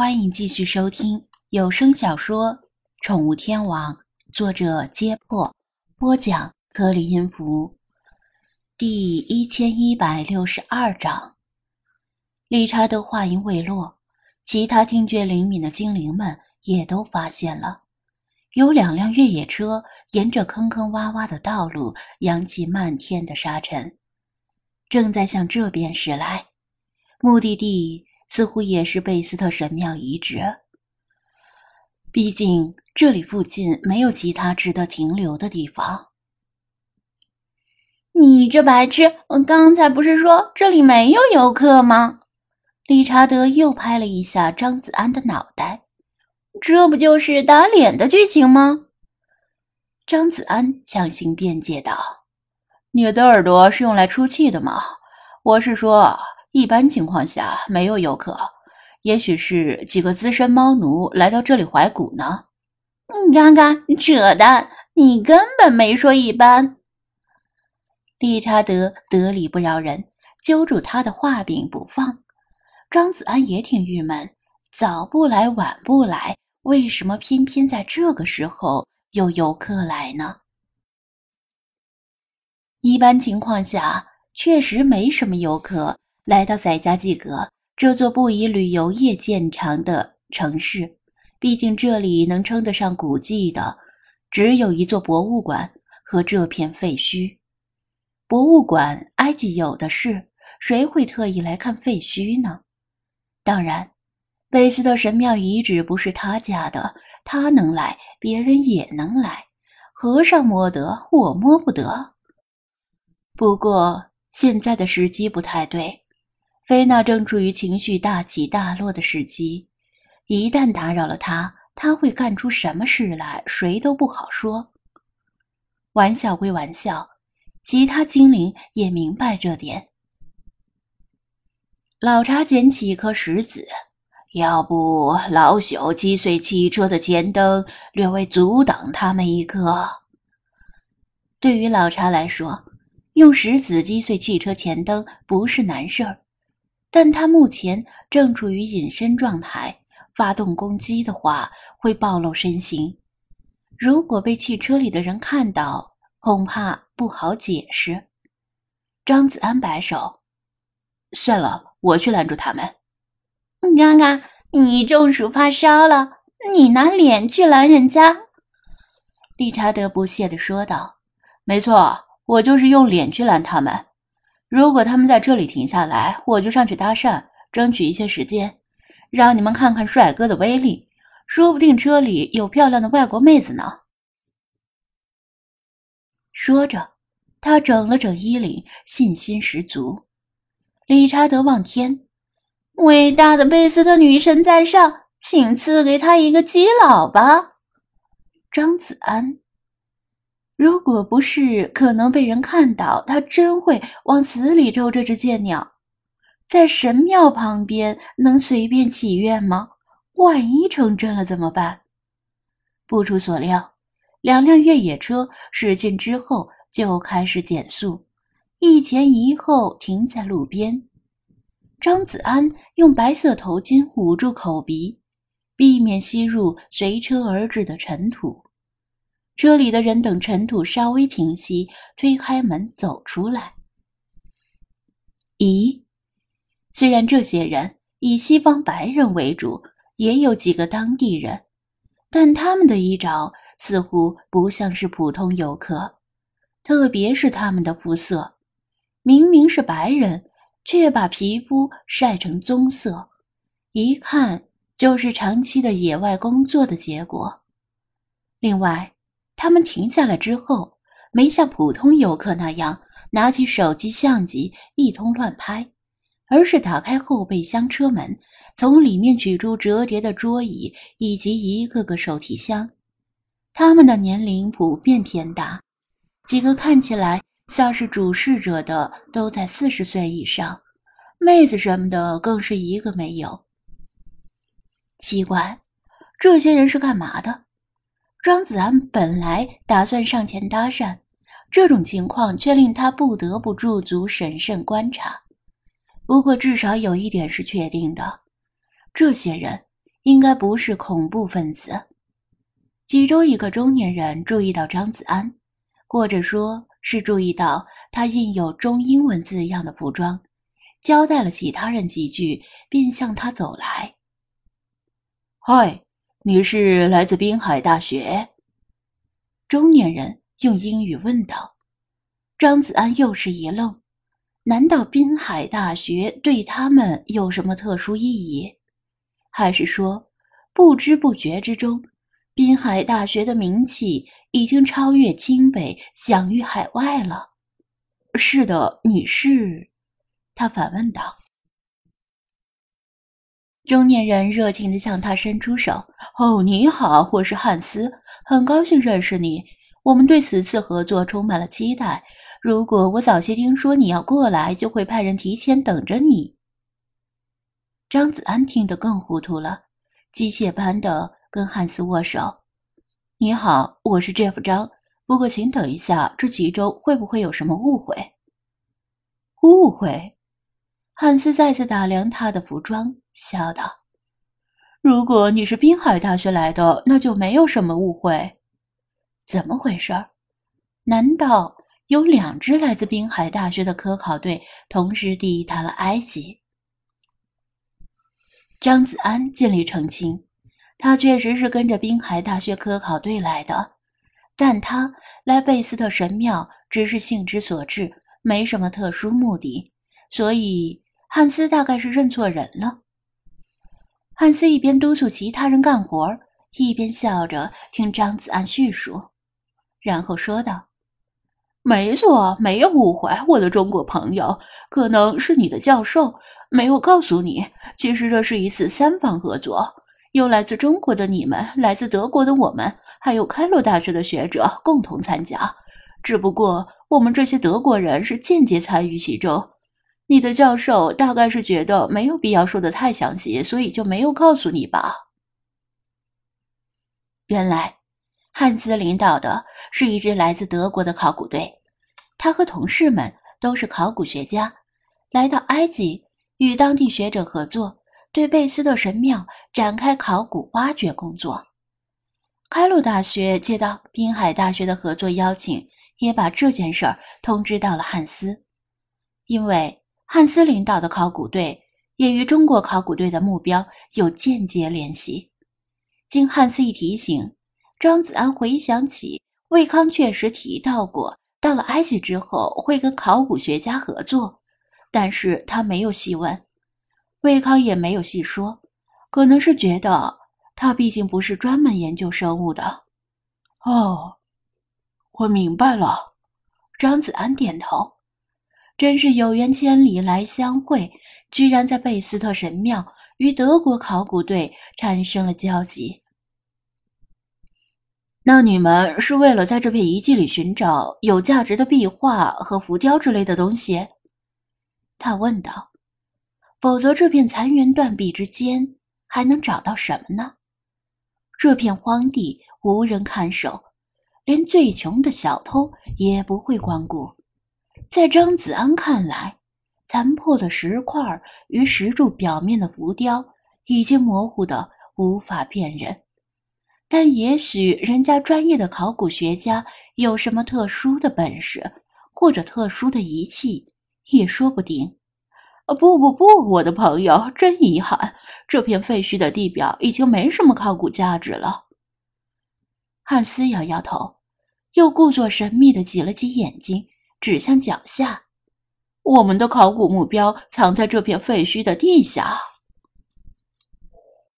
欢迎继续收听有声小说《宠物天王》，作者：揭破，播讲：颗粒音符，第一千一百六十二章。理查德话音未落，其他听觉灵敏的精灵们也都发现了，有两辆越野车沿着坑坑洼洼的道路扬起漫天的沙尘，正在向这边驶来，目的地。似乎也是贝斯特神庙遗址。毕竟这里附近没有其他值得停留的地方。你这白痴！我刚才不是说这里没有游客吗？理查德又拍了一下张子安的脑袋。这不就是打脸的剧情吗？张子安强行辩解道：“你的耳朵是用来出气的吗？我是说。”一般情况下没有游客，也许是几个资深猫奴来到这里怀古呢。嘎嘎，扯淡！你根本没说一般。理查德得理不饶人，揪住他的画柄不放。张子安也挺郁闷，早不来晚不来，为什么偏偏在这个时候有游客来呢？一般情况下，确实没什么游客。来到塞加季格这座不以旅游业见长的城市，毕竟这里能称得上古迹的，只有一座博物馆和这片废墟。博物馆埃及有的是，谁会特意来看废墟呢？当然，贝斯特神庙遗址不是他家的，他能来，别人也能来。和尚摸得，我摸不得。不过现在的时机不太对。菲娜正处于情绪大起大落的时机，一旦打扰了他，他会干出什么事来，谁都不好说。玩笑归玩笑，其他精灵也明白这点。老查捡起一颗石子，要不老朽击碎汽车的前灯，略微阻挡他们一刻。对于老查来说，用石子击碎汽车前灯不是难事儿。但他目前正处于隐身状态，发动攻击的话会暴露身形。如果被汽车里的人看到，恐怕不好解释。张子安摆手：“算了，我去拦住他们。”你看看你中暑发烧了，你拿脸去拦人家？”理查德不屑地说道。“没错，我就是用脸去拦他们。”如果他们在这里停下来，我就上去搭讪，争取一些时间，让你们看看帅哥的威力。说不定车里有漂亮的外国妹子呢。说着，他整了整衣领，信心十足。理查德望天，伟大的贝斯特女神在上，请赐给他一个基佬吧。张子安。如果不是可能被人看到，他真会往死里抽这只贱鸟。在神庙旁边能随便祈愿吗？万一成真了怎么办？不出所料，两辆越野车驶近之后就开始减速，一前一后停在路边。张子安用白色头巾捂住口鼻，避免吸入随车而至的尘土。车里的人等尘土稍微平息，推开门走出来。咦，虽然这些人以西方白人为主，也有几个当地人，但他们的衣着似乎不像是普通游客，特别是他们的肤色，明明是白人，却把皮肤晒成棕色，一看就是长期的野外工作的结果。另外，他们停下来之后，没像普通游客那样拿起手机相机一通乱拍，而是打开后备箱车门，从里面取出折叠的桌椅以及一个个手提箱。他们的年龄普遍偏大，几个看起来像是主事者的都在四十岁以上，妹子什么的更是一个没有。奇怪，这些人是干嘛的？张子安本来打算上前搭讪，这种情况却令他不得不驻足审慎观察。不过，至少有一点是确定的：这些人应该不是恐怖分子。其中一个中年人注意到张子安，或者说是注意到他印有中英文字样的服装，交代了其他人几句，便向他走来。嗨，你是来自滨海大学？中年人用英语问道。张子安又是一愣，难道滨海大学对他们有什么特殊意义？还是说，不知不觉之中，滨海大学的名气已经超越清北，享誉海外了？是的，你是？他反问道。中年人热情地向他伸出手。“哦，你好，我是汉斯，很高兴认识你。我们对此次合作充满了期待。如果我早些听说你要过来，就会派人提前等着你。”张子安听得更糊涂了，机械般的跟汉斯握手。“你好，我是 Jeff 张。不过请等一下，这其中会不会有什么误会？”误会？汉斯再次打量他的服装。笑道：“如果你是滨海大学来的，那就没有什么误会。怎么回事？难道有两支来自滨海大学的科考队同时抵达了埃及？”张子安尽力澄清：“他确实是跟着滨海大学科考队来的，但他来贝斯特神庙只是兴之所至，没什么特殊目的。所以，汉斯大概是认错人了。”汉斯一边督促其他人干活，一边笑着听张子安叙述，然后说道：“没错，没有误会，我的中国朋友，可能是你的教授没有告诉你，其实这是一次三方合作，有来自中国的你们，来自德国的我们，还有开罗大学的学者共同参加。只不过我们这些德国人是间接参与其中。”你的教授大概是觉得没有必要说的太详细，所以就没有告诉你吧。原来，汉斯领导的是一支来自德国的考古队，他和同事们都是考古学家，来到埃及与当地学者合作，对贝斯特神庙展开考古挖掘工作。开罗大学接到滨海大学的合作邀请，也把这件事儿通知到了汉斯，因为。汉斯领导的考古队也与中国考古队的目标有间接联系。经汉斯一提醒，张子安回想起魏康确实提到过，到了埃及之后会跟考古学家合作，但是他没有细问，魏康也没有细说，可能是觉得他毕竟不是专门研究生物的。哦，我明白了。张子安点头。真是有缘千里来相会，居然在贝斯特神庙与德国考古队产生了交集。那你们是为了在这片遗迹里寻找有价值的壁画和浮雕之类的东西？他问道。否则，这片残垣断壁之间还能找到什么呢？这片荒地无人看守，连最穷的小偷也不会光顾。在张子安看来，残破的石块与石柱表面的浮雕已经模糊的无法辨认，但也许人家专业的考古学家有什么特殊的本事或者特殊的仪器，也说不定。啊，不不不，我的朋友，真遗憾，这片废墟的地表已经没什么考古价值了。汉斯摇摇头，又故作神秘的挤了挤眼睛。指向脚下，我们的考古目标藏在这片废墟的地下。